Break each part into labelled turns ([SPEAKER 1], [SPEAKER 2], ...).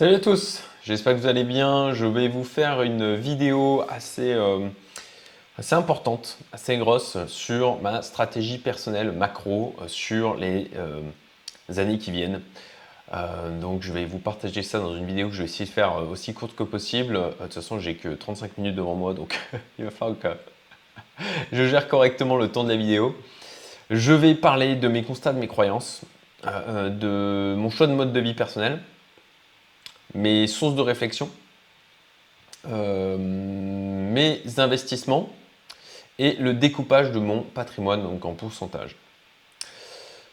[SPEAKER 1] Salut à tous, j'espère que vous allez bien. Je vais vous faire une vidéo assez, euh, importante, assez grosse sur ma stratégie personnelle macro euh, sur les euh, années qui viennent. donc je vais vous partager ça dans une vidéo que je vais essayer de faire aussi courte que possible. de toute façon, j'ai que 35 minutes devant moi, donc il va falloir que je gère correctement le temps de la vidéo. Je vais parler de mes constats, de mes croyances, de mon choix de mode de vie personnel mes sources de réflexion, euh, mes investissements et le découpage de mon patrimoine, donc en pourcentage.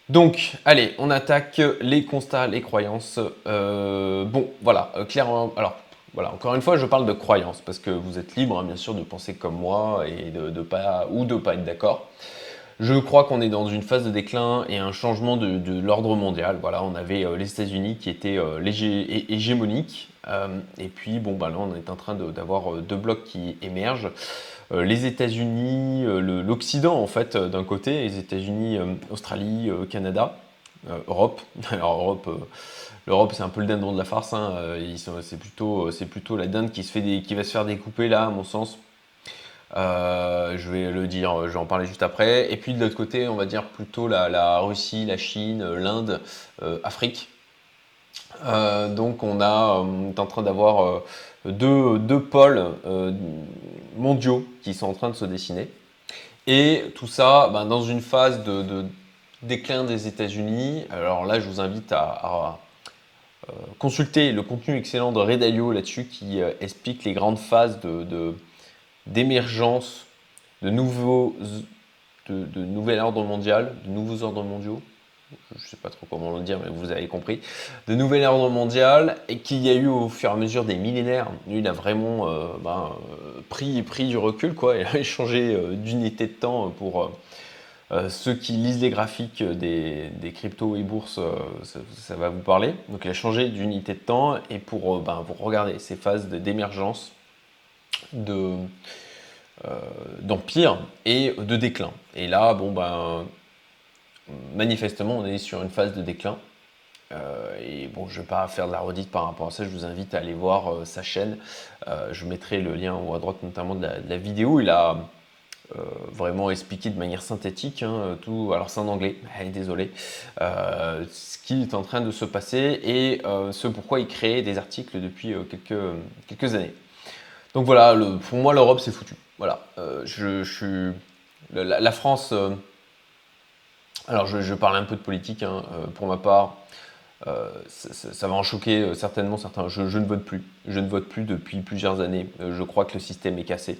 [SPEAKER 1] Donc, allez, on attaque les constats, les croyances. Euh, bon, voilà, euh, clairement, alors, voilà, encore une fois, je parle de croyances parce que vous êtes libre, hein, bien sûr, de penser comme moi et de, pas ou de pas être d'accord. Je crois qu'on est dans une phase de déclin et un changement de, l'ordre mondial. Voilà, on avait euh, les États-Unis qui étaient euh, hégémoniques. Euh, et puis, bon, bah là, on est en train d'avoir deux blocs qui émergent. les États-Unis, l'Occident, en fait, d'un côté, les États-Unis, Australie, Canada, Europe. Alors, Europe. L'Europe, c'est un peu le dindon de la farce. Hein. C'est plutôt, la dinde qui, se fait qui va se faire découper là, à mon sens, euh, je vais le dire, je vais en parler juste après. Et puis de l'autre côté, on va dire plutôt la, Russie, la Chine, l'Inde, euh, Afrique. Euh, donc on, est en train d'avoir deux, deux, pôles mondiaux qui sont en train de se dessiner. Et tout ça ben, dans une phase de, déclin des États-Unis. Alors là, je vous invite à, consulter le contenu excellent de Ray Dalio là-dessus qui explique les grandes phases de d'émergence de nouveaux de, de nouvel ordre mondial, de nouveaux ordres mondiaux, je ne sais pas trop comment le dire, mais vous avez compris, de nouvel ordre mondial et qu'il y a eu au fur et à mesure des millénaires. il a vraiment euh, ben, euh, pris, du recul, quoi. Il a changé euh, d'unité de temps pour ceux qui lisent les graphiques des, des cryptos et bourses, ça, va vous parler. Donc il a changé d'unité de temps et pour, ben, pour regarder ces phases d'émergence euh, d'empire et de déclin. Et là, bon, ben, manifestement, on est sur une phase de déclin. Euh, et bon, je ne vais pas faire de la redite par rapport à ça, je vous invite à aller voir euh, sa chaîne. je mettrai le lien en haut à droite notamment de la, vidéo. Il a vraiment expliqué de manière synthétique hein, tout. Alors c'est en anglais, désolé. ce qui est en train de se passer et ce pourquoi il crée des articles depuis quelques, quelques années. Donc voilà, pour moi, l'Europe, c'est foutu. Voilà, euh, je, suis. La, France. Euh, alors, je, parle un peu de politique, hein, euh, pour ma part. Ça, va en choquer certainement certains. Je, ne vote plus. Je ne vote plus depuis plusieurs années. je crois que le système est cassé.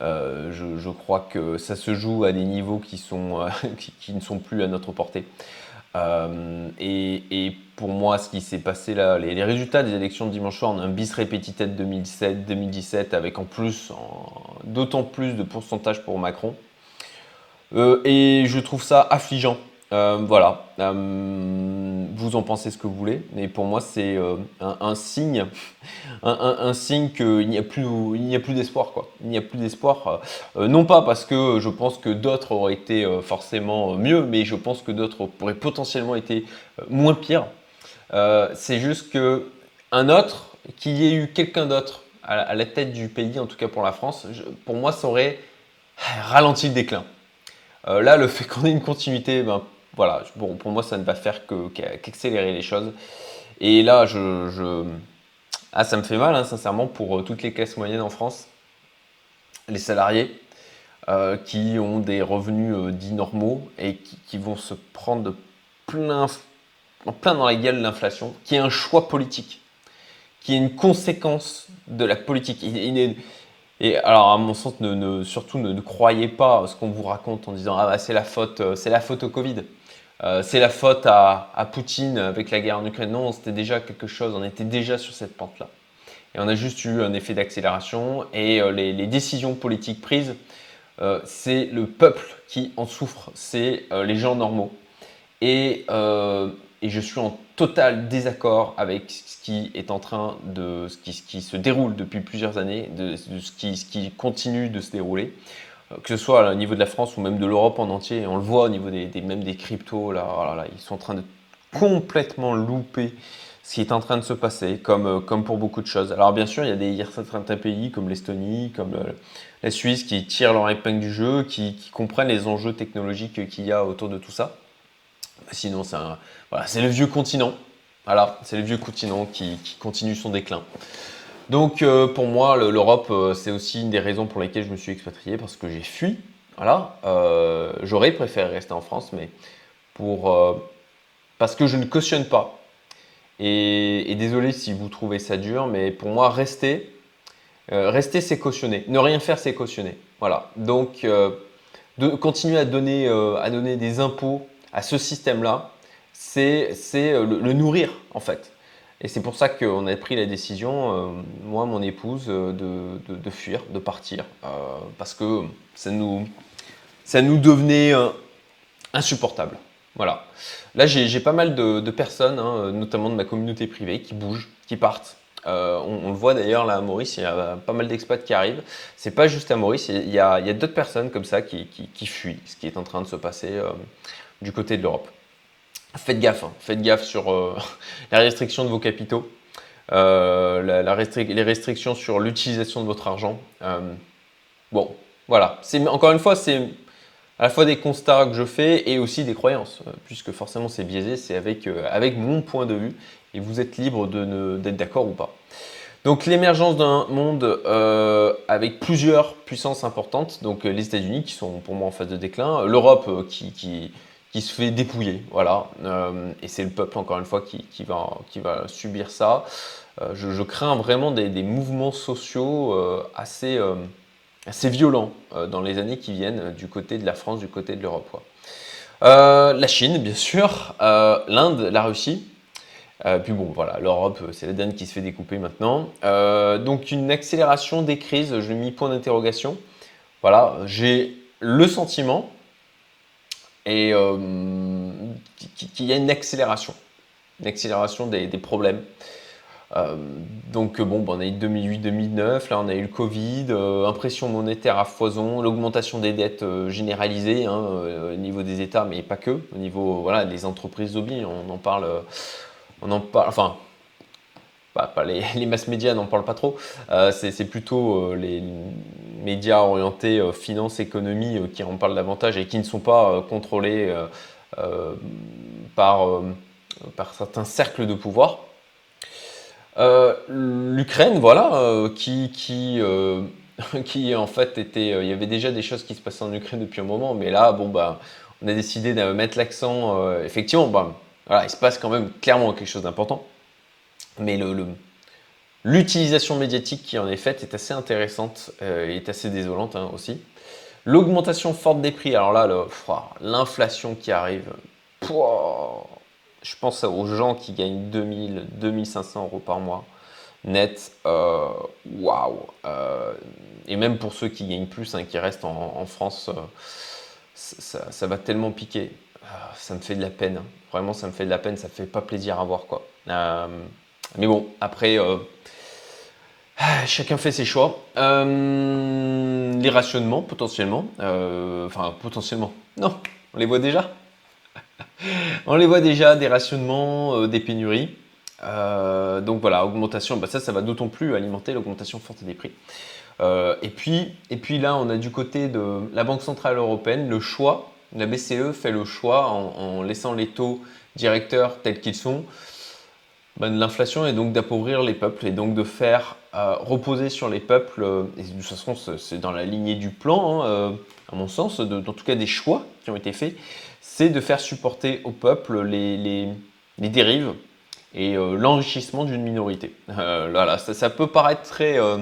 [SPEAKER 1] Je, crois que ça se joue à des niveaux qui, sont, qui ne sont plus à notre portée. Euh, et, pour moi, ce qui s'est passé là, les, résultats des élections de dimanche soir, on a un bis repetité 2007-2017 avec en plus, d'autant plus de pourcentage pour Macron. Euh, et je trouve ça affligeant. Euh, voilà, euh, vous en pensez ce que vous voulez, mais pour moi c'est euh, un, signe, un, signe qu'il n'y a plus, plus d'espoir quoi. Il n'y a plus d'espoir, non pas parce que je pense que d'autres auraient été forcément mieux, mais je pense que d'autres pourraient potentiellement été moins pires. c'est juste que un autre, qu'il y ait eu quelqu'un d'autre à, la tête du pays, en tout cas pour la France, pour moi ça aurait ralenti le déclin. là, le fait qu'on ait une continuité, ben, voilà, bon, pour moi, ça ne va faire qu'accélérer les choses. Et là, je, Ah, ça me fait mal, hein, sincèrement, pour euh, toutes les classes moyennes en France, les salariés euh, qui ont des revenus euh, dits normaux et qui, vont se prendre plein, plein dans la gueule l'inflation, qui est un choix politique, qui est une conséquence de la politique. et alors, à mon sens, ne, surtout ne, croyez pas ce qu'on vous raconte en disant Ah, bah, c'est la faute, c'est la faute au Covid. Euh, c'est la faute à, Poutine avec la guerre en Ukraine. Non, c'était déjà quelque chose, on était déjà sur cette pente-là. Et on a juste eu un effet d'accélération et euh, les, décisions politiques prises, euh, c'est le peuple qui en souffre, c'est les gens normaux. Et, je suis en total désaccord avec ce qui est en train de, ce qui, se déroule depuis plusieurs années, de, ce qui continue de se dérouler que ce soit au niveau de la France ou même de l'Europe en entier, on le voit au niveau des, même des cryptos, là, oh là, ils sont en train de complètement louper ce qui est en train de se passer, comme, comme pour beaucoup de choses. Alors bien sûr, il y a, des, pays comme l'Estonie, comme la Suisse qui tirent leur épingle du jeu, qui, comprennent les enjeux technologiques qu'il y a autour de tout ça. Sinon, c'est le vieux continent. Voilà, c'est le vieux continent qui, continue son déclin. Donc pour moi, l'Europe, c'est aussi une des raisons pour lesquelles je me suis expatrié, parce que j'ai fui voilà, euh, j'aurais préféré rester en France, mais pour, euh, parce que je ne cautionne pas. Et, désolé si vous trouvez ça dur, mais pour moi, rester, euh, rester c'est cautionner. Ne rien faire, c'est cautionner. Voilà. Donc, de, continuer à donner, à donner des impôts à ce système-là, c'est le, nourrir, en fait. Et c'est pour ça qu'on a pris la décision, moi, mon épouse, de, de, fuir, de partir, parce que ça nous, ça nous devenait euh, insupportable. Voilà. Là, j'ai pas mal de, personnes, hein, notamment de ma communauté privée, qui bougent, qui partent. Euh, on, le voit d'ailleurs là à Maurice, il y a pas mal d'expats qui arrivent. C'est pas juste à Maurice, il y a, d'autres personnes comme ça qui, fuient ce qui est en train de se passer euh, du côté de l'Europe. Faites gaffe, hein. faites gaffe sur la restriction de vos capitaux, les restrictions sur l'utilisation de votre argent. bon, voilà. Encore une fois, c'est à la fois des constats que je fais et aussi des croyances, euh, puisque forcément c'est biaisé, c'est avec, euh, mon point de vue, et vous êtes libre d'être d'accord ou pas. Donc l'émergence d'un monde euh, avec plusieurs puissances importantes, donc les États-Unis qui sont pour moi en phase de déclin, l'Europe qui, se fait dépouiller, voilà, et c'est le peuple encore une fois qui, va, qui va subir ça. Je, crains vraiment des, mouvements sociaux assez assez violent euh, dans les années qui viennent euh, du côté de la France, du côté de l'Europe. Euh, la Chine, bien sûr, l'Inde, la Russie. puis bon, voilà, l'Europe, c'est la dernière qui se fait découper maintenant. donc une accélération des crises, je mis point d'interrogation. Voilà, j'ai le sentiment et qu'il y a une accélération, une accélération des problèmes. Euh, donc bon, ben, on a eu 2008-2009, là on a eu le Covid, euh, impression monétaire à foison, l'augmentation des dettes euh, généralisées hein, au niveau des États, mais pas que, au niveau voilà, des entreprises lobby, on en parle, on en parle, enfin, pas, les, les mass médias n'en parlent pas trop, c'est plutôt les médias orientés finance, économie qui en parlent davantage et qui ne sont pas contrôlés par, par certains cercles de pouvoir. Euh, L'Ukraine, voilà, euh, qui, qui, euh, qui en fait était. il y avait déjà des choses qui se passaient en Ukraine depuis un moment, mais là, bon, bah, on a décidé de mettre l'accent. effectivement, bah, voilà, il se passe quand même clairement quelque chose d'important. Mais le, l'utilisation médiatique qui en est faite est assez intéressante et est assez désolante hein, aussi. L'augmentation forte des prix, alors là, l'inflation qui arrive, je pense aux gens qui gagnent 2000, 2500 euros par mois net. Euh, waouh euh, Et même pour ceux qui gagnent plus, hein, qui restent en, France, euh, ça, va tellement piquer. ça me fait de la peine. Hein. Vraiment, ça me fait de la peine. Ça fait pas plaisir à voir. Quoi. Mais bon, après, chacun fait ses choix. les rationnements, potentiellement. Enfin, potentiellement. Non, on les voit déjà. On les voit déjà, des rationnements, euh, des pénuries. Euh, donc voilà, augmentation, bah ça, ça va d'autant plus alimenter l'augmentation forte des prix. Euh, et, puis, et puis là, on a du côté de la Banque Centrale Européenne le choix, la BCE fait le choix en, laissant les taux directeurs tels qu'ils sont, bah, l'inflation et donc d'appauvrir les peuples et donc de faire reposer sur les peuples, et de toute façon c'est dans la lignée du plan, hein, à mon sens, en tout cas des choix qui ont été faits, c'est de faire supporter au peuple les, dérives et euh, l'enrichissement d'une minorité. Euh, voilà, ça, peut paraître très euh,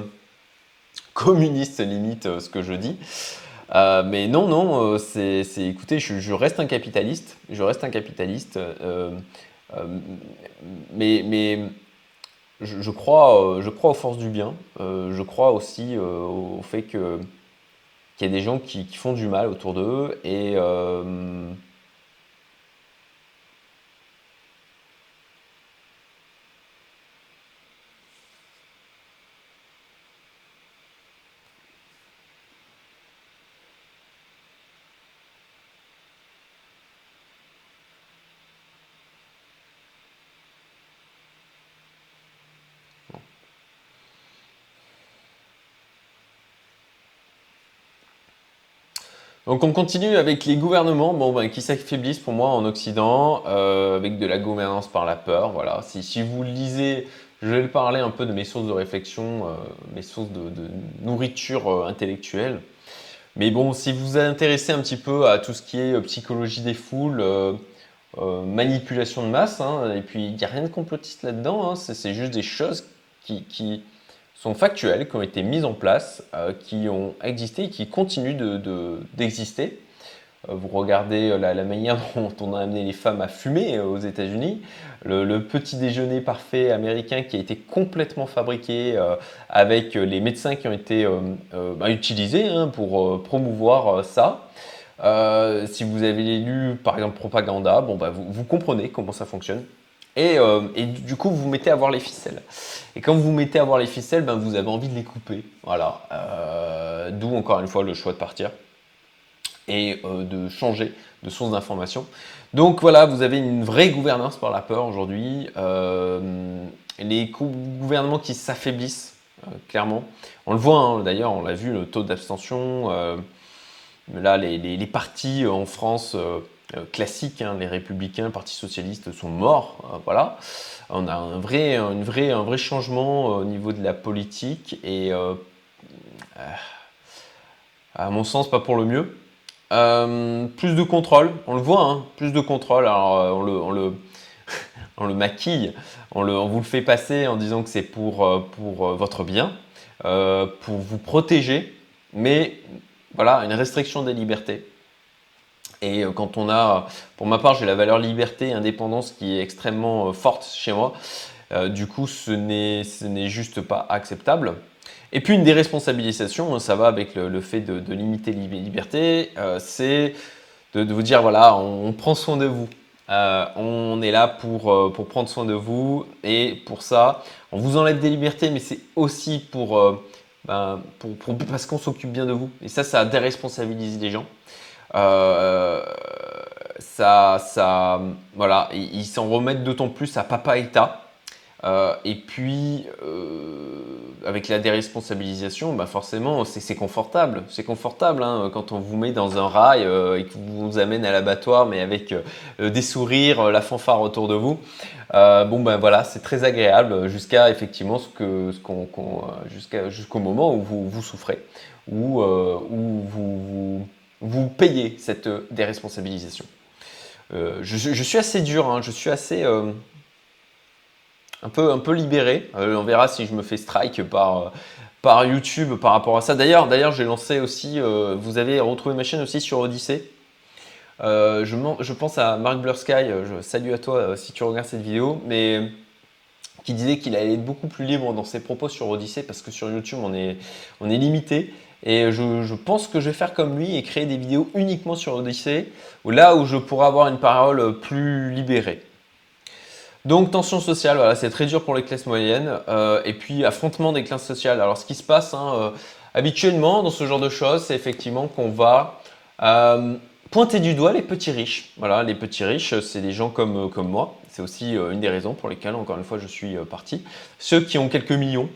[SPEAKER 1] communiste limite ce que je dis. mais non, non, c'est, écoutez, je, reste un capitaliste, je reste un capitaliste, mais, mais je, crois, je crois aux forces du bien, je crois aussi au fait que, qu'il y a des gens qui, qui, font du mal autour d'eux et Donc on continue avec les gouvernements bon, ben, qui s'affaiblissent pour moi en Occident, euh, avec de la gouvernance par la peur. Voilà. Si, vous lisez, je vais parler un peu de mes sources de réflexion, euh, mes sources de, nourriture euh, intellectuelle. Mais bon, si vous vous intéressez un petit peu à tout ce qui est psychologie des foules, manipulation de masse, hein, et puis il n'y a rien de complotiste là-dedans, hein, c'est juste des choses qui sont factuelles, qui ont été mises en place, euh, qui ont existé et qui continuent d'exister. De, euh, vous regardez euh, la, manière dont on a amené les femmes à fumer aux États-Unis, le, petit déjeuner parfait américain qui a été complètement fabriqué avec les médecins qui ont été bah, utilisés hein, pour promouvoir ça. si vous avez lu par exemple Propaganda, bon, bah, vous, vous comprenez comment ça fonctionne. Euh, et, du coup, vous vous mettez à voir les ficelles. Et quand vous vous mettez à voir les ficelles, ben, vous avez envie de les couper. Voilà. Euh, d'où encore une fois le choix de partir et euh, de changer de source d'information. Donc voilà, vous avez une vraie gouvernance par la peur aujourd'hui. les gouvernements qui s'affaiblissent, clairement. On le voit hein, d'ailleurs, on l'a vu, le taux d'abstention. là, les, les, partis en France classique, hein, les républicains, Parti socialiste sont morts. Euh, voilà. On a un vrai, une un vrai changement au niveau de la politique et, euh, à mon sens, pas pour le mieux. plus de contrôle, on le voit, hein, plus de contrôle. Alors, on le, on le, on le maquille, on, le, on, vous le fait passer en disant que c'est pour, pour votre bien, pour vous protéger, mais voilà, une restriction des libertés. Et euh, quand on a, pour ma part, j'ai la valeur liberté et indépendance qui est extrêmement euh, forte chez moi. Euh, du coup, ce n'est juste pas acceptable. Et puis une déresponsabilisation, hein, ça va avec le, fait de, limiter les libertés, c'est de, vous dire voilà, on, prend soin de vous. on est là pour, pour prendre soin de vous et pour ça, on vous enlève des libertés, mais c'est aussi pour, ben, pour parce qu'on s'occupe bien de vous. Et ça, ça déresponsabilise les gens. Euh, ça, ça, voilà, ils s'en remettent d'autant plus à papa État. Euh, et puis, euh, avec la déresponsabilisation, bah forcément, c'est confortable. C'est confortable hein, quand on vous met dans un rail et qu'on vous amène à l'abattoir, mais avec des sourires, la fanfare autour de vous. bon, ben voilà, c'est très agréable jusqu'à effectivement ce que, qu'on, jusqu'au moment où vous, vous souffrez, où, où vous, vous vous payez cette euh, déresponsabilisation. Euh, je, suis assez dur, hein, je suis assez euh, un, peu, un peu libéré. on verra si je me fais strike par, par YouTube par rapport à ça. D'ailleurs, d'ailleurs j'ai lancé aussi, vous avez retrouvé ma chaîne aussi sur Odyssée. je, pense à Mark Blursky, je salue à toi si tu regardes cette vidéo, mais qui disait qu'il allait être beaucoup plus libre dans ses propos sur Odyssée parce que sur YouTube on est, on est limité. Et je, pense que je vais faire comme lui et créer des vidéos uniquement sur Odyssey, là où je pourrai avoir une parole plus libérée. Donc tension sociale, voilà, c'est très dur pour les classes moyennes. Euh, et puis affrontement des classes sociales. Alors ce qui se passe hein, euh, habituellement dans ce genre de choses, c'est effectivement qu'on va euh, pointer du doigt les petits riches. Voilà, les petits riches, c'est des gens comme, comme moi. C'est aussi une des raisons pour lesquelles, encore une fois, je suis parti. Ceux qui ont quelques millions,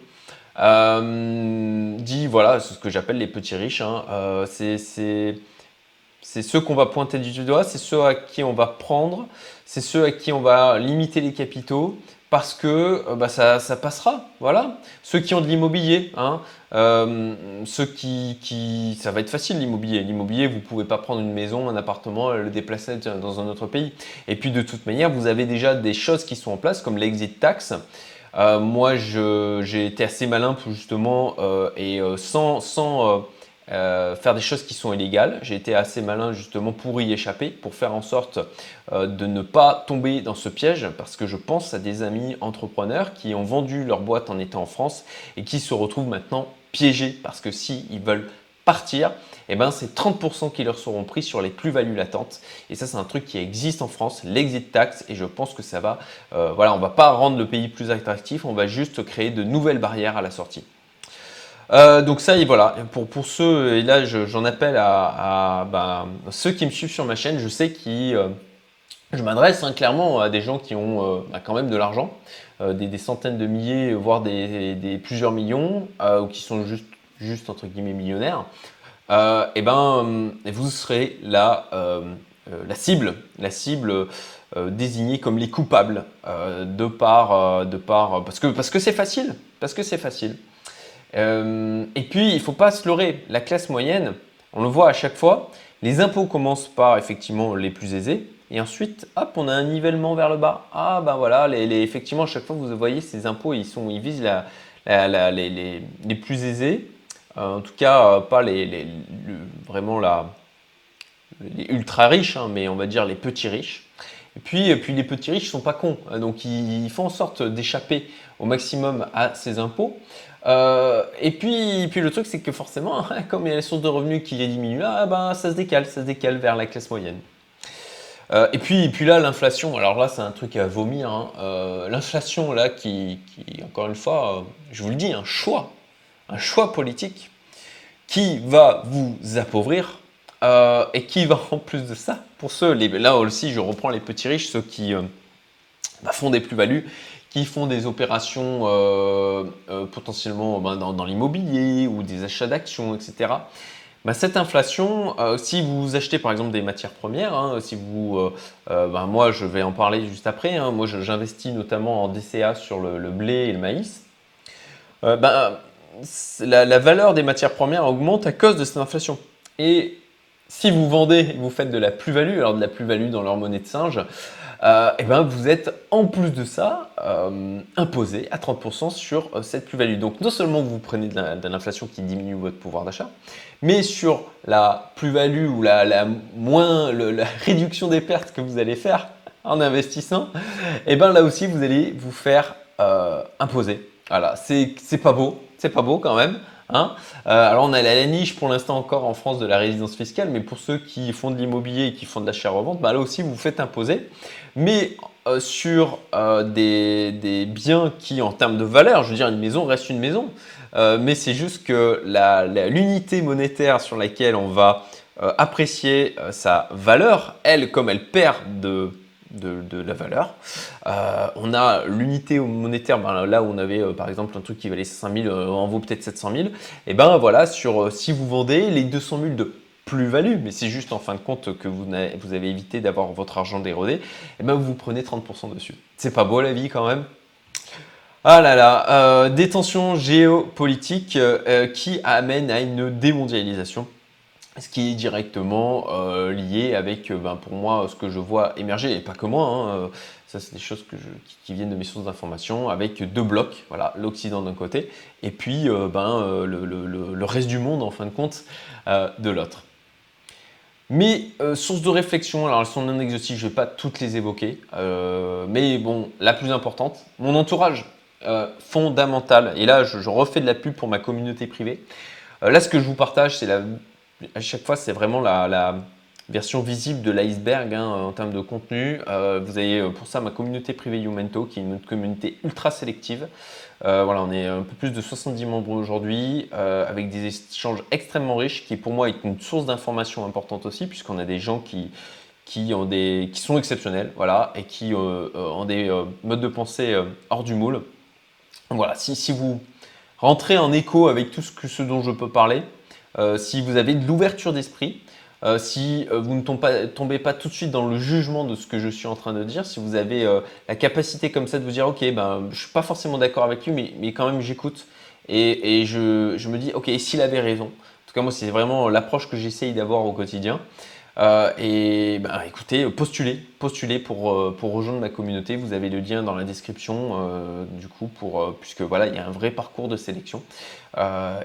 [SPEAKER 1] euh, dit voilà, c'est ce que j'appelle les petits riches. Hein. Euh, c'est ceux qu'on va pointer du doigt, c'est ceux à qui on va prendre, c'est ceux à qui on va limiter les capitaux parce que euh, bah, ça, ça, passera. Voilà. Ceux qui ont de l'immobilier, hein, euh, ceux qui, qui, ça va être facile l'immobilier. L'immobilier, vous pouvez pas prendre une maison, un appartement, le déplacer dans un autre pays. Et puis de toute manière, vous avez déjà des choses qui sont en place comme l'exit tax. Euh, moi, j'ai été assez malin pour justement, euh, et euh, sans, sans faire des choses qui sont illégales, j'ai été assez malin justement pour y échapper, pour faire en sorte de ne pas tomber dans ce piège, parce que je pense à des amis entrepreneurs qui ont vendu leur boîte en étant en France et qui se retrouvent maintenant piégés, parce que s'ils ils veulent partir, eh ben c'est 30% qui leur seront pris sur les plus-values latentes. Et ça, c'est un truc qui existe en France, l'exit tax. Et je pense que ça va, euh, voilà, on va pas rendre le pays plus attractif, on va juste créer de nouvelles barrières à la sortie. Euh, donc ça, et voilà, pour, pour ceux, et là j'en appelle à, bah, ceux qui me suivent sur ma chaîne, je sais qui, euh, je m'adresse hein, clairement à des gens qui ont bah, quand même de l'argent, des, centaines de milliers, voire des plusieurs millions, ou qui sont juste juste entre guillemets millionnaires. et ben, vous serez la, la cible, la cible désignée comme les coupables de par, de par, parce que parce que c'est facile, parce que c'est facile. et puis il faut pas se leurrer, la classe moyenne, on le voit à chaque fois, les impôts commencent par effectivement les plus aisés, et ensuite, hop, on a un nivellement vers le bas. Ah ben voilà, effectivement, à chaque fois, vous voyez, ces impôts, ils, sont, ils visent les, plus aisés. Euh, en tout cas, euh, pas les, vraiment les ultra riches, hein, mais on va dire les petits riches. Et puis, puis les petits riches sont pas cons, hein, donc ils, font en sorte d'échapper au maximum à ces impôts. Euh, et puis, puis le truc, c'est que forcément, comme il y a les sources de revenus qui diminuent, ah, ben, ça se décale, ça se décale vers la classe moyenne. Et, puis, puis là, l'inflation, alors là, c'est un truc à vomir. Hein. L'inflation, là, qui, encore une fois, je vous le dis, un choix, un choix politique qui va vous appauvrir et qui va, en plus de ça, pour ceux, les, là aussi, je reprends les petits riches, ceux qui bah, font des plus-values qui font des opérations euh, euh, potentiellement ben, dans, l'immobilier ou des achats d'actions, etc. Ben, cette inflation, euh, si vous achetez par exemple des matières premières, hein, si vous, moi je vais en parler juste après, hein, moi j'investis notamment en DCA sur le, blé et le maïs, la, valeur des matières premières augmente à cause de cette inflation. Et si vous vendez, vous faites de la plus-value, alors de la plus-value dans leur monnaie de singe, et euh, eh ben vous êtes en plus de ça euh, imposé à 30% sur euh, cette plus-value. Donc non seulement vous prenez de l'inflation qui diminue votre pouvoir d'achat, mais sur la plus-value ou la, moins, la réduction des pertes que vous allez faire en investissant, et eh ben là aussi vous allez vous faire imposer. Voilà, c'est pas beau, c'est pas beau quand même. Hein. alors on a la niche pour l'instant encore en France de la résidence fiscale, mais pour ceux qui font de l'immobilier et qui font de l'achat-revente, bah là aussi vous faites imposer mais euh, sur euh, des, biens qui, en termes de valeur, je veux dire, une maison reste une maison, euh, mais c'est juste que l'unité monétaire sur laquelle on va apprécier sa valeur, elle, comme elle perd de, la valeur. on a l'unité monétaire, ben, là où on avait par exemple un truc qui valait 500 000, en vaut peut-être 700 000, et ben voilà, sur, si vous vendez les 200 000 de plus-value, mais c'est juste en fin de compte que vous avez, vous avez évité d'avoir votre argent dérodé, et ben vous prenez 30% dessus. C'est pas beau la vie quand même ah là là, euh, des tensions géopolitiques euh, qui amènent à une démondialisation, ce qui est directement euh, lié avec, ben, pour moi, ce que je vois émerger, et pas que moi, hein, ça c'est des choses que qui, viennent de mes sources d'information, avec deux blocs, voilà, l'Occident d'un côté, et puis ben, le, le, reste du monde, en fin de compte, de l'autre. Euh, sources de réflexion, alors elles sont non exhaustives, je ne vais pas toutes les évoquer, euh, mais bon, la plus importante, mon entourage euh, fondamental, et là je, refais de la pub pour ma communauté privée. là ce que je vous partage, c'est la, à chaque fois c'est vraiment la, version visible de l'iceberg hein, en termes de contenu. vous avez pour ça ma communauté privée Youmento, qui est une communauté ultra sélective. Euh, voilà, on est un peu plus de 70 membres aujourd'hui, euh, avec des échanges extrêmement riches, qui pour moi est une source d'information importante aussi, puisqu'on a des gens qui, qui, ont des, qui sont exceptionnels, voilà, et qui euh, ont des modes de pensée hors du moule. Voilà, si, si, vous rentrez en écho avec tout ce, que, ce dont je peux parler, si vous avez de l'ouverture d'esprit, euh, si euh, vous ne tombez pas, tout de suite dans le jugement de ce que je suis en train de dire, si vous avez euh, la capacité comme ça de vous dire, ok, ben, je suis pas forcément d'accord avec lui, mais, mais quand même j'écoute et, je, je, me dis, ok, s'il avait raison? En tout cas, moi, c'est vraiment l'approche que j'essaye d'avoir au quotidien. Euh, et bah, écoutez, postulez, postulez pour, euh, pour rejoindre ma communauté. Vous avez le lien dans la description, euh, du coup, pour, puisque voilà, il y a un vrai parcours de sélection.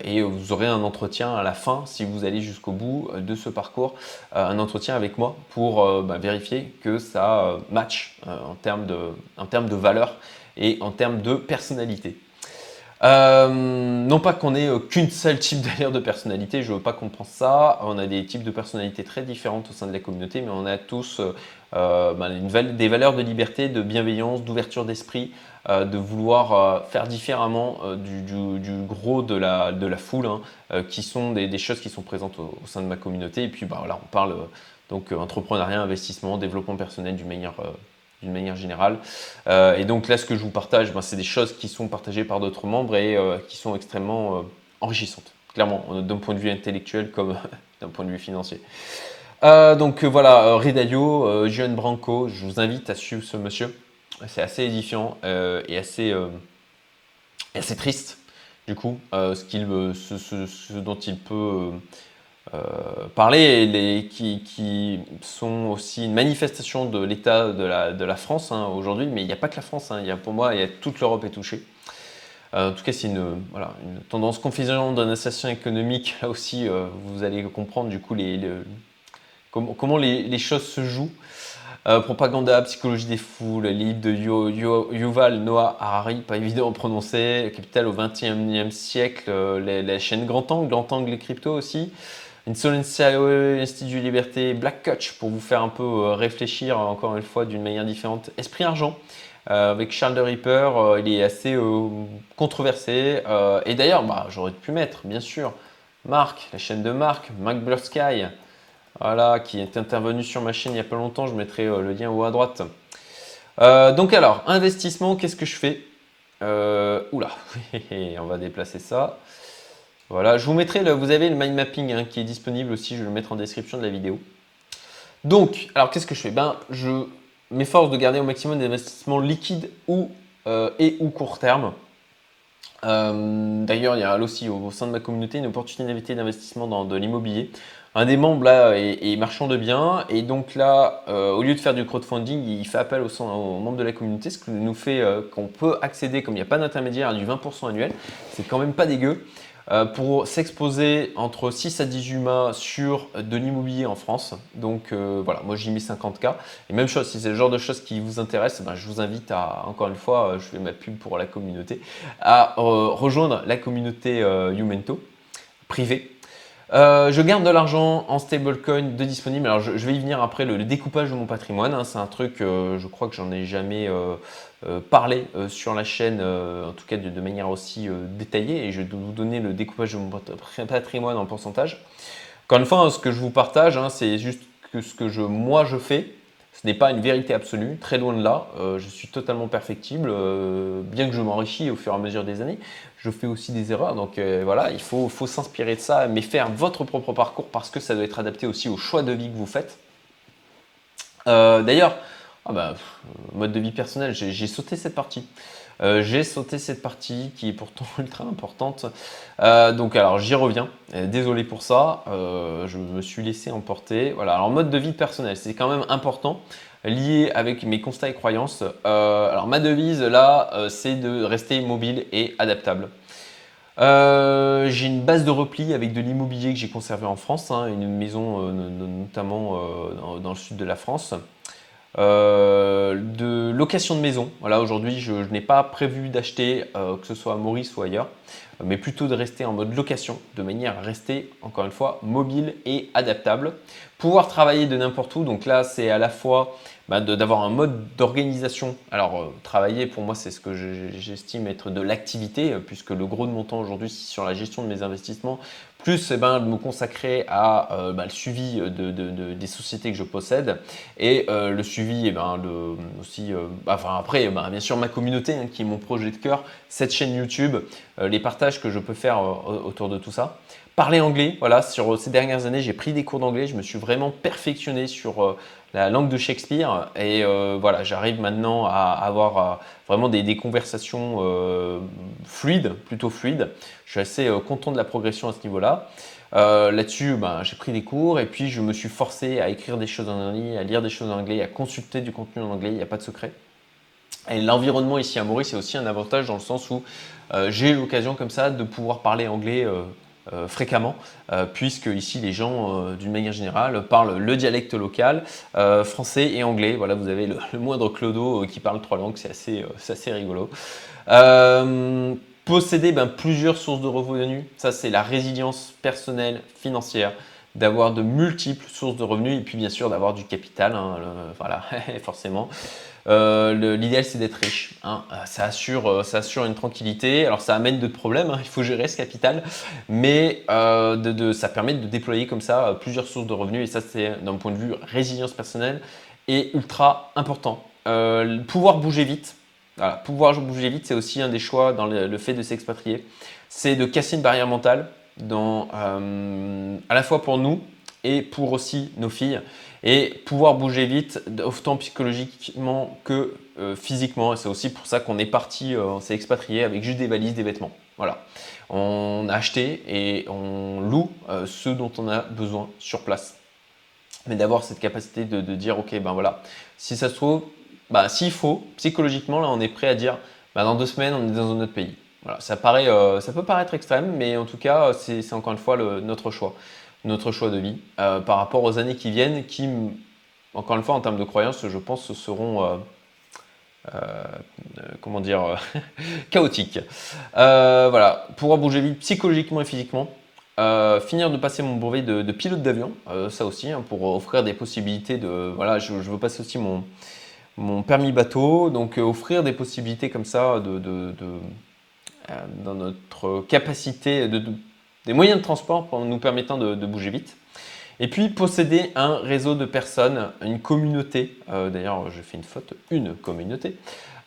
[SPEAKER 1] et vous aurez un entretien à la fin, si vous allez jusqu'au bout de ce parcours, un entretien avec moi pour bah, vérifier que ça match en, termes de, en termes de valeur et en termes de personnalité. Euh, non pas qu'on ait euh, qu'une seule type d'ailleurs de personnalité, je veux pas qu'on pense ça. On a des types de personnalités très différentes au sein de la communauté, mais on a tous euh, ben, des valeurs de liberté, de bienveillance, d'ouverture d'esprit, de vouloir faire différemment du, gros de la, foule, hein, qui sont des, choses qui sont présentes au, sein de ma communauté. Et puis là, on parle donc entrepreneuriat, investissement, développement personnel d'une manière d'une manière générale. Euh, et donc là, ce que je vous partage, ben, c'est des choses qui sont partagées par d'autres membres et euh, qui sont extrêmement euh, enrichissantes, clairement, d'un point de vue intellectuel comme d'un point de vue financier. donc voilà, Ridadio, Jean Branco, je vous invite à suivre ce monsieur. C'est assez édifiant et assez, assez triste, du coup, ce, qu'il, ce, ce, dont il peut euh, parler, les, qui, qui, sont aussi une manifestation de l'état de la, de la, France hein, aujourd'hui, mais il n'y a pas que la France, hein, y a, pour moi, y a toute l'Europe est touchée. Euh, en tout cas, c'est une, voilà, une tendance confusante d'une association économique. Là aussi, euh, vous allez comprendre du coup les, comment, comment les, les, choses se jouent. propaganda, psychologie des foules, livre de Yuval Noah Harari, pas évident à prononcer, Capital au XXIe siècle, les, chaînes Grand Angle, Grand Angle et Crypto aussi. Insolentiae, Institut Liberté, Black Coach pour vous faire un peu euh, réfléchir encore une fois d'une manière différente. Esprit Argent euh, avec Charles de Ripper, euh, il est assez controversé. et d'ailleurs, bah, j'aurais pu mettre, bien sûr, Marc, la chaîne de Marc, voilà, qui est intervenu sur ma chaîne il n'y a pas longtemps. Je mettrai le lien haut à droite. donc alors, investissement, qu'est-ce que je fais? Oula, on va déplacer ça. Voilà, je vous mettrai, le, vous avez le mind mapping hein, qui est disponible aussi, je vais le mettre en description de la vidéo. Donc, alors qu'est-ce que je fais? Ben, je m'efforce de garder au maximum des investissements liquides ou, euh, et ou court terme. Euh, d'ailleurs, il y a aussi au, sein de ma communauté une opportunité d'investissement dans de l'immobilier. Un des membres là est, marchand de biens et donc là, euh, au lieu de faire du crowdfunding, il fait appel aux, aux membres de la communauté, ce qui nous fait qu'on peut accéder, comme il n'y a pas d'intermédiaire, à du 20% annuel. C'est quand même pas dégueu. Euh, pour s'exposer entre 6 à 18 mois sur de l'immobilier en France. Donc euh, voilà, moi j'ai mis 50K. Et même chose, si c'est le genre de choses qui vous intéresse, ben, je vous invite à, encore une fois, euh, je fais ma pub pour la communauté, à rejoindre la communauté Youmento privée euh, je garde de l'argent en stablecoin de disponible. Alors, je, vais y venir après le, découpage de mon patrimoine. Hein. c'est un truc, euh, je crois que j'en ai jamais euh, parlé sur la chaîne, en tout cas de, manière aussi détaillée. Et je vais vous donner le découpage de mon patrimoine en pourcentage. Encore une fois, hein, ce que je vous partage, hein, c'est juste que ce que je, moi je fais. Ce n'est pas une vérité absolue, très loin de là. je suis totalement perfectible, bien que je m'enrichis au fur et à mesure des années je fais aussi des erreurs. Donc euh, voilà, il faut, s'inspirer de ça, mais faire votre propre parcours parce que ça doit être adapté aussi au choix de vie que vous faites. Euh, d'ailleurs, ah bah, mode de vie personnel, j'ai sauté cette partie. Euh, j'ai sauté cette partie qui est pourtant ultra importante. donc alors j'y reviens. désolé pour ça. je me suis laissé emporter. Voilà. Alors mode de vie personnel, c'est quand même important lié avec mes constats et croyances. Euh, alors ma devise là, euh, c'est de rester mobile et adaptable. Euh, j'ai une base de repli avec de l'immobilier que j'ai conservé en France, hein, une maison notamment dans, le sud de la France. De location de maison. Voilà, aujourd'hui, je, n'ai pas prévu d'acheter, que ce soit à Maurice ou ailleurs, mais plutôt de rester en mode location, de manière à rester, encore une fois, mobile et adaptable. Pouvoir travailler de n'importe où, donc là, c'est à la fois bah, d'avoir un mode d'organisation. Alors, euh, travailler, pour moi, c'est ce que j'estime être de l'activité, euh, puisque le gros de mon temps aujourd'hui, c'est sur la gestion de mes investissements, plus eh ben, de me consacrer à euh, bah, le suivi de, des sociétés que je possède. Et le suivi eh ben, aussi, bah, enfin après, bien sûr, ma communauté, hein, qui est mon projet de cœur, cette chaîne YouTube, les partages que je peux faire autour de tout ça parler anglais. Voilà, sur ces dernières années, j'ai pris des cours d'anglais. Je me suis vraiment perfectionné sur la langue de Shakespeare. Et euh, voilà, j'arrive maintenant à avoir euh, vraiment des, conversations euh, fluides, plutôt fluides. Je suis assez content de la progression à ce niveau-là. Là-dessus, ben, j'ai pris des cours et puis je me suis forcé à écrire des choses en anglais, à lire des choses en anglais, à consulter du contenu en anglais. Il n'y a pas de secret. Et l'environnement ici à Maurice, c'est aussi un avantage dans le sens où j'ai l'occasion comme ça de pouvoir parler anglais euh, fréquemment, euh, puisque ici les gens, euh, d'une manière générale, parlent le dialecte local, français et anglais. Voilà, vous avez le, moindre clodo qui parle trois langues, c'est assez, assez rigolo. posséder ben, plusieurs sources de revenus, ça c'est la résilience personnelle financière d'avoir de multiples sources de revenus et puis bien sûr d'avoir du capital, hein, voilà, forcément. Euh, l'idéal c'est d'être riche, hein. euh, ça, assure, euh, ça assure une tranquillité, alors ça amène d'autres problèmes, hein. il faut gérer ce capital, mais ça permet de déployer comme ça plusieurs sources de revenus. Et ça c'est d'un point de vue résilience personnelle et ultra important. pouvoir bouger vite, pouvoir bouger vite c'est aussi un des choix dans le fait de s'expatrier, c'est de casser une barrière mentale à la fois pour nous et pour aussi nos filles et pouvoir bouger vite, autant psychologiquement que physiquement. Et c'est aussi pour ça qu'on est parti, on s'est expatrié avec juste des valises, des vêtements. Voilà. On a acheté et on loue ce dont on a besoin sur place mais d'avoir cette capacité de, dire ok ben voilà si ça se trouve bah, s'il faut psychologiquement là on est prêt à dire bah, dans deux semaines on est dans un autre pays voilà ça paraît euh, ça peut paraître extrême mais en tout cas c'est encore une fois notre choix notre choix de vie euh, par rapport aux années qui viennent qui encore une fois en termes de croyances je pense seront euh, comment dire chaotiques voilà pouvoir bouger vite psychologiquement et physiquement euh, finir de passer mon brevet de, pilote d'avion, euh, ça aussi, hein, pour offrir des possibilités de. Voilà, je, veux passer aussi mon, permis bateau, donc euh, offrir des possibilités comme ça de, dans notre capacité, de, des moyens de transport pour nous permettant de, bouger vite. Et puis posséder un réseau de personnes, une communauté, d'ailleurs je fais une faute, une communauté,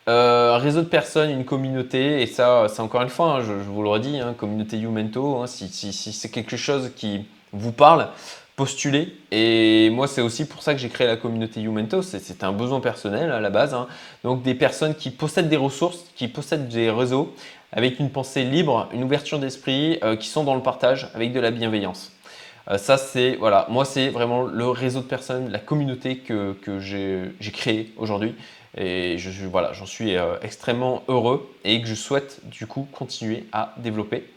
[SPEAKER 1] euh, un réseau de personnes, une communauté, et ça, c'est encore une fois, hein, je, vous le redis, hein, communauté Youmento, hein, si, c'est quelque chose qui vous parle, postulez. Et moi, c'est aussi pour ça que j'ai créé la communauté Youmento, c'est un besoin personnel à la base. Donc des personnes qui possèdent des ressources, qui possèdent des réseaux, avec une pensée libre, une ouverture d'esprit, euh, qui sont dans le partage, avec de la bienveillance. Euh, ça, c'est, voilà, moi, c'est vraiment le réseau de personnes, la communauté que, que j'ai créé aujourd'hui. Et je, voilà, j'en suis euh, extrêmement heureux et que je souhaite du coup continuer à développer.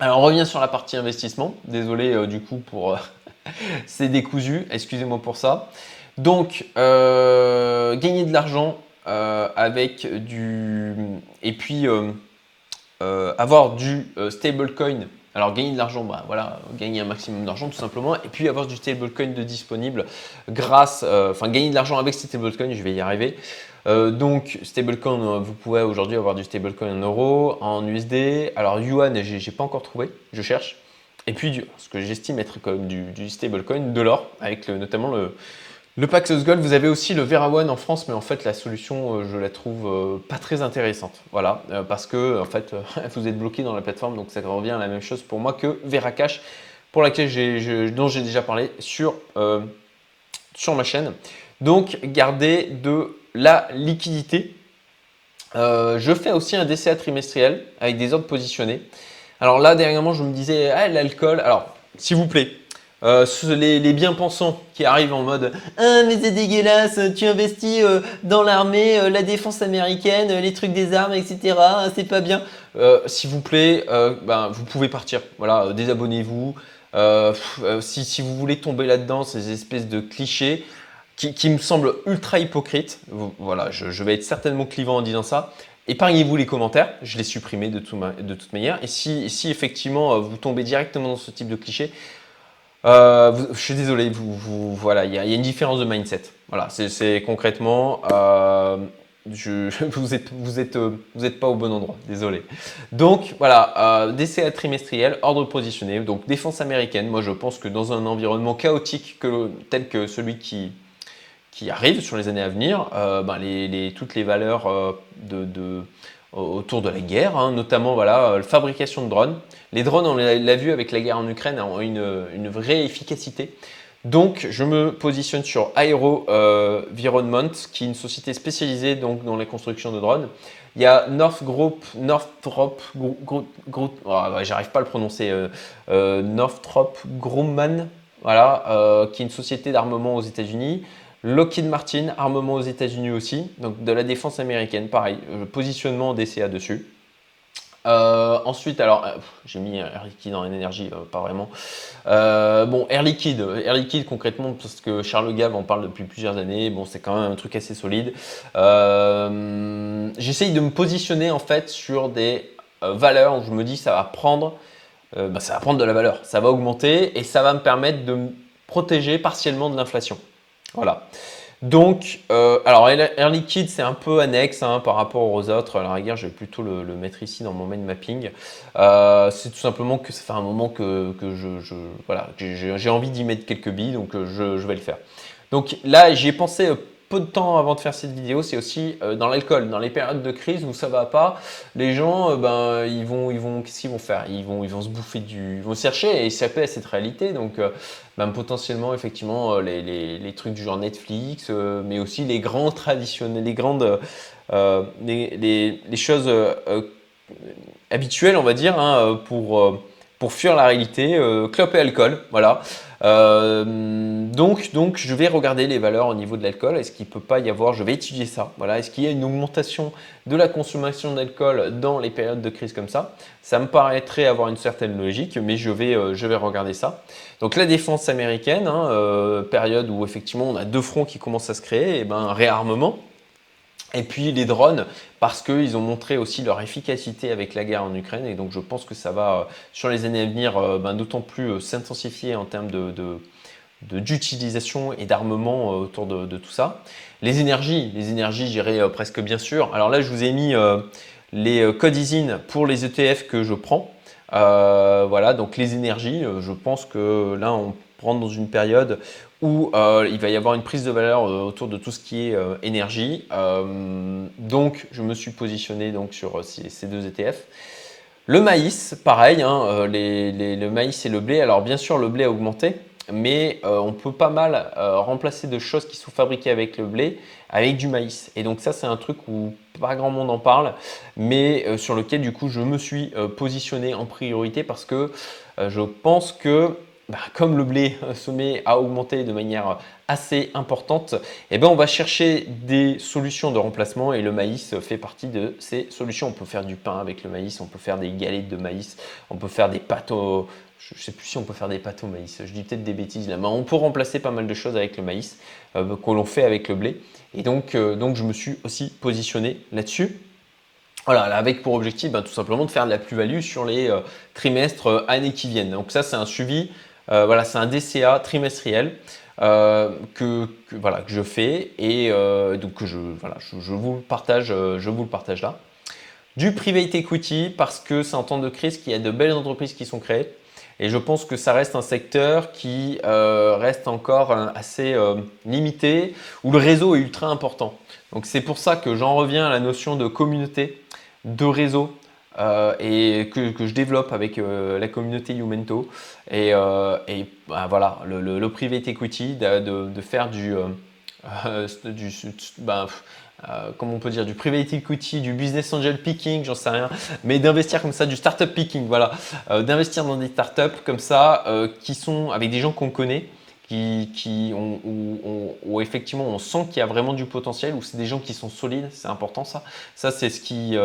[SPEAKER 1] Alors on revient sur la partie investissement. Désolé du coup pour ces décousus, excusez-moi pour ça. Donc gagner de l'argent avec du et puis avoir du stablecoin alors gagner de l'argent, bah, voilà, gagner un maximum d'argent tout simplement, et puis avoir du stablecoin de disponible grâce, euh, enfin gagner de l'argent avec ces stablecoins, je vais y arriver. Euh, donc stablecoin, euh, vous pouvez aujourd'hui avoir du stablecoin en euros, en USD. Alors yuan, j'ai pas encore trouvé, je cherche. Et puis ce que j'estime être comme du, du stablecoin, de l'or, avec notamment le, le Paxos Gold, vous avez aussi le Vera One en France, mais en fait la solution, euh, je la trouve euh, pas très intéressante. Voilà, euh, parce que en fait, vous êtes bloqué dans la plateforme, donc ça revient à la même chose pour moi que Vera Cash, pour laquelle dont j'ai déjà parlé sur, sur ma chaîne. Donc, gardez de la liquidité. je fais aussi un DCA trimestriel avec des ordres positionnés. Alors là, dernièrement, je me disais, ah, l'alcool. Alors, s'il vous plaît, euh, les, bien-pensants qui arrivent en mode Ah, mais c'est dégueulasse, tu investis euh, dans l'armée, euh, la défense américaine, les trucs des armes, etc. Hein, c'est pas bien. S'il vous plaît, ben, vous pouvez partir. Voilà, désabonnez-vous. Si, vous voulez tomber là-dedans, ces espèces de clichés qui, me semblent ultra hypocrites, voilà, je, vais être certainement clivant en disant ça. Épargnez-vous les commentaires, je les supprimais de, de toute manière. Et si, si effectivement vous tombez directement dans ce type de cliché, euh, je suis désolé, vous, voilà, il y, a une différence de mindset. Voilà, c'est concrètement, euh, vous êtes, vous êtes, vous êtes pas au bon endroit. Désolé. Donc voilà, euh, DCA trimestriel, ordre positionné, donc défense américaine. Moi, je pense que dans un environnement chaotique que, tel que celui qui qui arrive sur les années à venir, euh, ben toutes les valeurs autour de la guerre, hein, notamment voilà, la fabrication de drones. Les drones, on l'a vu avec la guerre en Ukraine, ont une, vraie efficacité. Donc, je me positionne sur Aero euh, qui est une société spécialisée dans la construction de drones. Il y a North Group, Northrop, oh, j'arrive pas à le prononcer, euh, euh, Northrop Grumman, qui est une société d'armement aux États-Unis. Lockheed Martin, armement aux États-Unis aussi, donc de la défense américaine, pareil, euh, positionnement DCA dessus. Euh, ensuite, alors, euh, j'ai mis Air Liquide en énergie, pas vraiment. bon, Air Liquide, Air Liquide concrètement, parce que Charles Gave en parle depuis plusieurs années, bon, c'est quand même un truc assez solide. J'essaye de me positionner en fait sur des valeurs où je me dis ça va prendre, bah, ça va prendre de la valeur, ça va augmenter et ça va me permettre de me protéger partiellement de l'inflation. Voilà. Donc, euh, alors Air Liquide, c'est un peu annexe hein, par rapport aux autres. À la rigueur, je vais plutôt le, mettre ici dans mon main mapping. Euh, c'est tout simplement que ça fait un moment que, je, voilà, j'ai envie d'y mettre quelques billes, donc euh, je, vais le faire. Donc là, j'ai pensé peu de temps avant de faire cette vidéo, c'est aussi euh, dans l'alcool. Dans les périodes de crise où ça va pas, les gens, euh, ben, ils vont, ils vont, qu'est-ce qu'ils vont faire? Ils vont, ils vont se bouffer du, ils vont chercher et échapper à cette réalité. Donc, euh, ben, potentiellement, effectivement, les, trucs du genre Netflix, mais aussi les grands traditionnels, les grandes, les, choses habituelles, on va dire, hein, pour pour fuir la réalité, euh, alcool, voilà. Euh, donc, donc, je vais regarder les valeurs au niveau de l'alcool. Est-ce qu'il peut pas y avoir, je vais étudier ça. Voilà, est-ce qu'il y a une augmentation de la consommation d'alcool dans les périodes de crise comme ça? Ça me paraîtrait avoir une certaine logique, mais je vais, euh, je vais regarder ça. Donc, la défense américaine, hein, période où effectivement on a deux fronts qui commencent à se créer, et eh ben réarmement. Et puis les drones, parce qu'ils ont montré aussi leur efficacité avec la guerre en Ukraine. Et donc je pense que ça va, euh, sur les années à venir, euh, ben, d'autant plus euh, s'intensifier en termes de, d'utilisation et d'armement autour de, tout ça. Les énergies, les énergies, j'irai presque bien sûr. Alors là, je vous ai mis les codes ISIN pour les ETF que je prends. voilà, donc les énergies, je pense que là, on rentre dans une période où euh, il va y avoir une prise de valeur euh, autour de tout ce qui est euh, énergie. donc, je me suis positionné donc, sur ces, deux ETF. Le maïs, pareil, hein, le maïs et le blé. Alors, bien sûr, le blé a augmenté, mais on peut pas mal remplacer de choses qui sont fabriquées avec le blé avec du maïs. Et donc, ça, c'est un truc où pas grand monde en parle, mais sur lequel, du coup, je me suis positionné en priorité parce que je pense que bah, comme le blé semé a augmenté de manière assez importante, eh ben, on va chercher des solutions de remplacement et le maïs fait partie de ces solutions. On peut faire du pain avec le maïs, on peut faire des galettes de maïs, on peut faire des pâtes au... Je ne sais plus si on peut faire des pâtes au maïs, je dis peut-être des bêtises là, mais on peut remplacer pas mal de choses avec le maïs euh, que l'on fait avec le blé. Et donc, euh, donc je me suis aussi positionné là-dessus. Voilà, avec pour objectif ben, tout simplement de faire de la plus-value sur les euh, trimestres, années qui viennent. Donc ça, c'est un suivi euh, voilà, c'est un DCA trimestriel euh, que, voilà, que je fais et euh, donc que je, voilà, je, vous le partage, je vous le partage là. Du private equity parce que c'est en temps de crise qu'il y a de belles entreprises qui sont créées. Et je pense que ça reste un secteur qui reste encore assez limité, où le réseau est ultra important. Donc c'est pour ça que j'en reviens à la notion de communauté, de réseau, euh, et que, je développe avec euh, la communauté Youmento. Et, euh, et bah, voilà, le, le, private equity, de, de, faire du, du bah, comment on peut dire, du private equity, du business angel picking, j'en sais rien, mais d'investir comme ça, du startup picking, voilà, d'investir dans des startups comme ça, qui sont avec des gens qu'on connaît, qui, qui ont, où, effectivement on sent qu'il y a vraiment du potentiel, où c'est des gens qui sont solides, c'est important ça. Ça, c'est ce qui,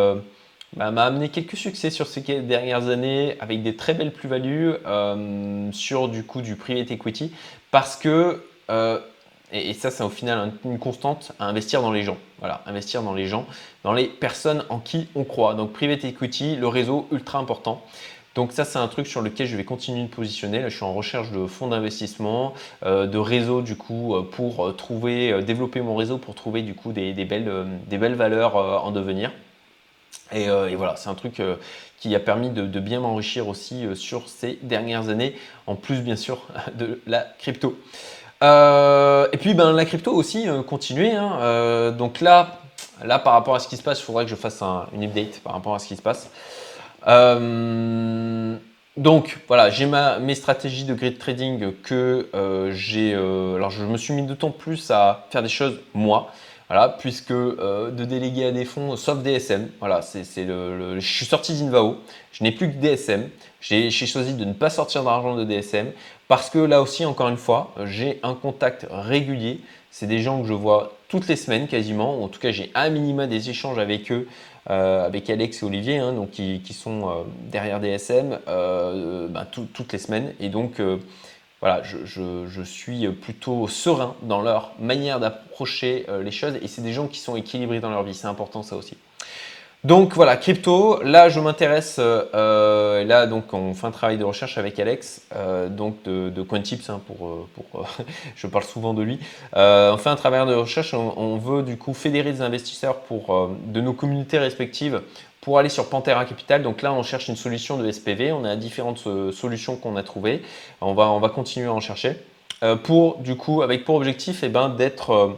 [SPEAKER 1] bah, m'a amené quelques succès sur ces dernières années avec des très belles plus-values euh, sur du coup du private equity parce que euh, et, ça c'est au final une constante à investir dans les gens voilà investir dans les gens dans les personnes en qui on croit donc private equity le réseau ultra important donc ça, c'est un truc sur lequel je vais continuer de positionner. Là, je suis en recherche de fonds d'investissement, euh, de réseaux du coup pour trouver, développer mon réseau pour trouver du coup des, belles, des belles valeurs en devenir. Euh, et, voilà, c'est un truc euh, qui a permis de, bien m'enrichir aussi euh, sur ces dernières années, en plus bien sûr de la crypto. et puis ben, la crypto aussi, continuer. Hein. donc là, là, par rapport à ce qui se passe, il faudrait que je fasse une update par rapport à ce qui se passe. donc voilà, j'ai mes stratégies de grid trading que j'ai. alors je me suis mis d'autant plus à faire des choses moi. Voilà, puisque euh, de déléguer à des fonds, sauf DSM, voilà, c'est je suis sorti d'Invao, je n'ai plus que DSM, j'ai choisi de ne pas sortir d'argent de DSM parce que là aussi, encore une fois, j'ai un contact régulier. C'est des gens que je vois toutes les semaines quasiment, en tout cas j'ai un minima des échanges avec eux, euh, avec Alex et Olivier, hein, donc qui, sont euh, derrière DSM ben, toutes les semaines. Et donc voilà, je, suis plutôt serein dans leur manière d'approcher euh, les choses et c'est des gens qui sont équilibrés dans leur vie, c'est important ça aussi. Donc voilà, crypto, là je m'intéresse, euh, là donc on fait un travail de recherche avec Alex, euh, donc de, CoinTips, hein, pour, je parle souvent de lui. on fait un travail de recherche, on, veut du coup fédérer des investisseurs de nos communautés respectives pour aller sur Pantera Capital. Donc là, on cherche une solution de SPV. On a différentes euh, solutions qu'on a trouvées. On va, on va continuer à en chercher. Euh, pour, du coup, avec pour objectif eh ben, d'être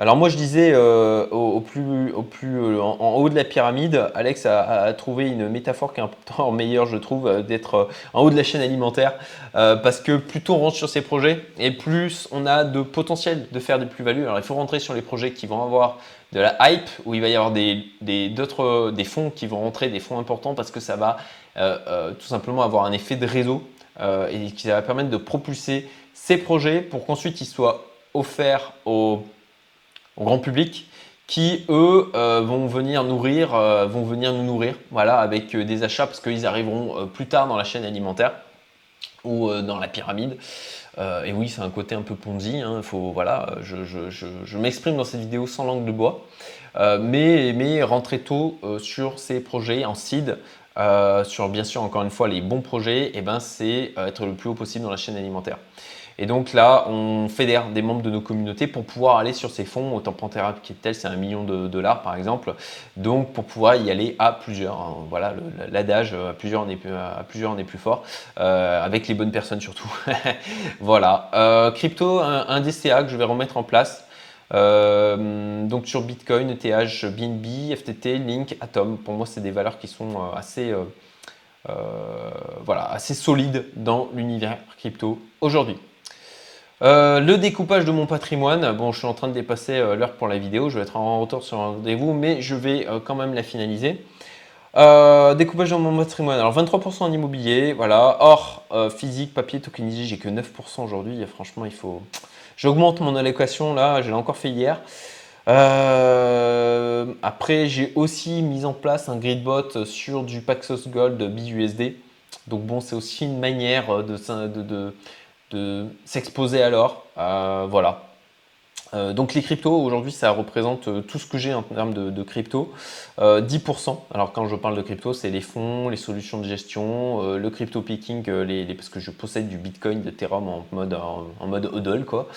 [SPEAKER 1] Alors moi je disais euh, au, plus, euh, en, haut de la pyramide, Alex a, trouvé une métaphore qui est peu meilleure je trouve, euh, d'être en haut de la chaîne alimentaire, parce que plus tôt on rentre sur ces projets et plus on a de potentiel de faire des plus-values. Alors il faut rentrer sur les projets qui vont avoir de la hype, où il va y avoir des, des fonds qui vont rentrer, des fonds importants, parce que ça va tout simplement avoir un effet de réseau et qui va permettre de propulser ces projets pour qu'ensuite ils soient offerts aux grand public qui eux euh, vont venir nourrir, euh, vont venir nous nourrir, voilà, avec euh, des achats parce qu'ils arriveront plus tard dans la chaîne alimentaire ou dans la pyramide. et oui, c'est un côté un peu Ponzi. Hein, faut, voilà, je, m'exprime dans cette vidéo sans langue de bois, mais, mais rentrer tôt sur ces projets en seed. sur bien sûr encore une fois les bons projets, et eh ben c'est être le plus haut possible dans la chaîne alimentaire. Et donc là, on fédère des membres de nos communautés pour pouvoir aller sur ces fonds. Autant Pantera tel, c'est un million de dollars par exemple. Donc pour pouvoir y aller à plusieurs. Hein. Voilà l'adage, à plusieurs on est plus, à plusieurs on est plus fort. Euh, avec les bonnes personnes surtout. voilà. Euh, crypto, un, DCA que je vais remettre en place. Euh, donc sur Bitcoin, ETH, BNB, FTT, Link, Atom. Pour moi, c'est des valeurs qui sont assez, voilà, assez solides dans l'univers crypto aujourd'hui. Euh, le découpage de mon patrimoine, bon je suis en train de dépasser euh, l'heure pour la vidéo, je vais être en retour sur un rendez-vous, mais je vais euh, quand même la finaliser. découpage de mon patrimoine, alors 23% en immobilier, voilà, or physique, papier, tokenisé, j'ai que 9% aujourd'hui, franchement il faut... J'augmente mon allocation là, je l'ai encore fait hier. après j'ai aussi mis en place un gridbot sur du Paxos Gold BUSD. Donc bon, c'est aussi une manière de s'exposer alors. Euh, voilà. Euh, donc les cryptos, aujourd'hui, ça représente euh, tout ce que j'ai en termes de, crypto. 10%. Alors quand je parle de crypto, c'est les fonds, les solutions de gestion, le crypto picking, les, parce que je possède du Bitcoin, de Ethereum en mode, en, mode hodl. Quoi.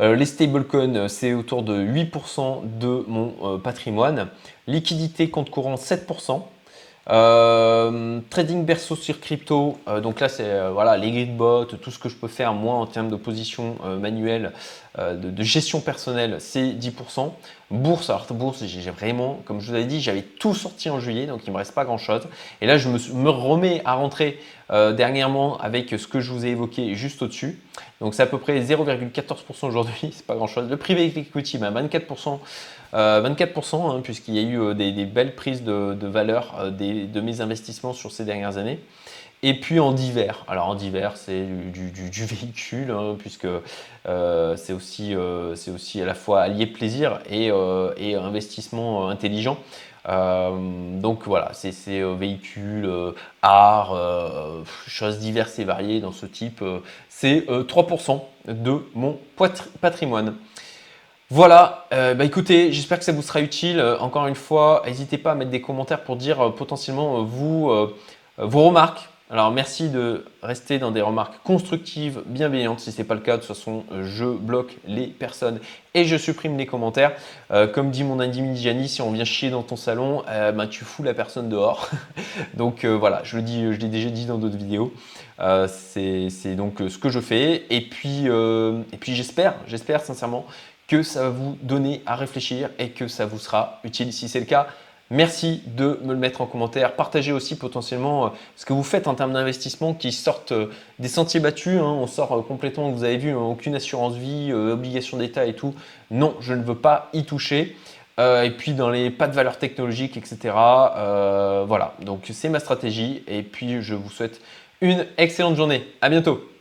[SPEAKER 1] les stablecoins, c'est autour de 8% de mon patrimoine. Liquidité compte courant, 7%. Euh, trading berceau sur crypto, euh, donc là c'est euh, voilà les gridbots, tout ce que je peux faire moi en termes de position manuelle, de, gestion personnelle, c'est 10%. Bourse, alors bourse, j'ai vraiment, comme je vous avais dit, j'avais tout sorti en juillet, donc il me reste pas grand chose. Et là je me remets à rentrer dernièrement avec ce que je vous ai évoqué juste au-dessus. Donc c'est à peu près 0,14% aujourd'hui, c'est pas grand chose. Le privé equity, bah, 24%. 24%, euh, hein, puisqu'il y a eu euh, des, belles prises de, valeur euh, de mes investissements sur ces dernières années. Et puis en divers. Alors en divers, c'est du, véhicule, hein, puisque c'est aussi, aussi à la fois allié plaisir et, et investissement intelligent. donc voilà, c'est véhicules, art, choses diverses et variées dans ce type. c'est 3% de mon patrimoine. Voilà, euh, bah écoutez, j'espère que ça vous sera utile. Euh, encore une fois, n'hésitez pas à mettre des commentaires pour dire euh, potentiellement vous, vos remarques. Alors merci de rester dans des remarques constructives, bienveillantes. Si ce n'est pas le cas, de toute façon, je bloque les personnes et je supprime les commentaires. comme dit mon ami Gianni, si on vient chier dans ton salon, bah, tu fous la personne dehors. donc voilà, je l'ai déjà dit dans d'autres vidéos. C'est donc ce que je fais. Et puis, et puis j'espère, j'espère sincèrement que ça va vous donner à réfléchir et que ça vous sera utile. Si c'est le cas, merci de me le mettre en commentaire. Partagez aussi potentiellement euh, ce que vous faites en termes d'investissement qui sortent euh, des sentiers battus. Hein. On sort euh, complètement, vous avez vu, hein, aucune assurance vie, obligation d'État et tout. Non, je ne veux pas y toucher. et puis dans les pas de valeur technologique, etc. voilà, donc c'est ma stratégie. Et puis je vous souhaite une excellente journée. À bientôt.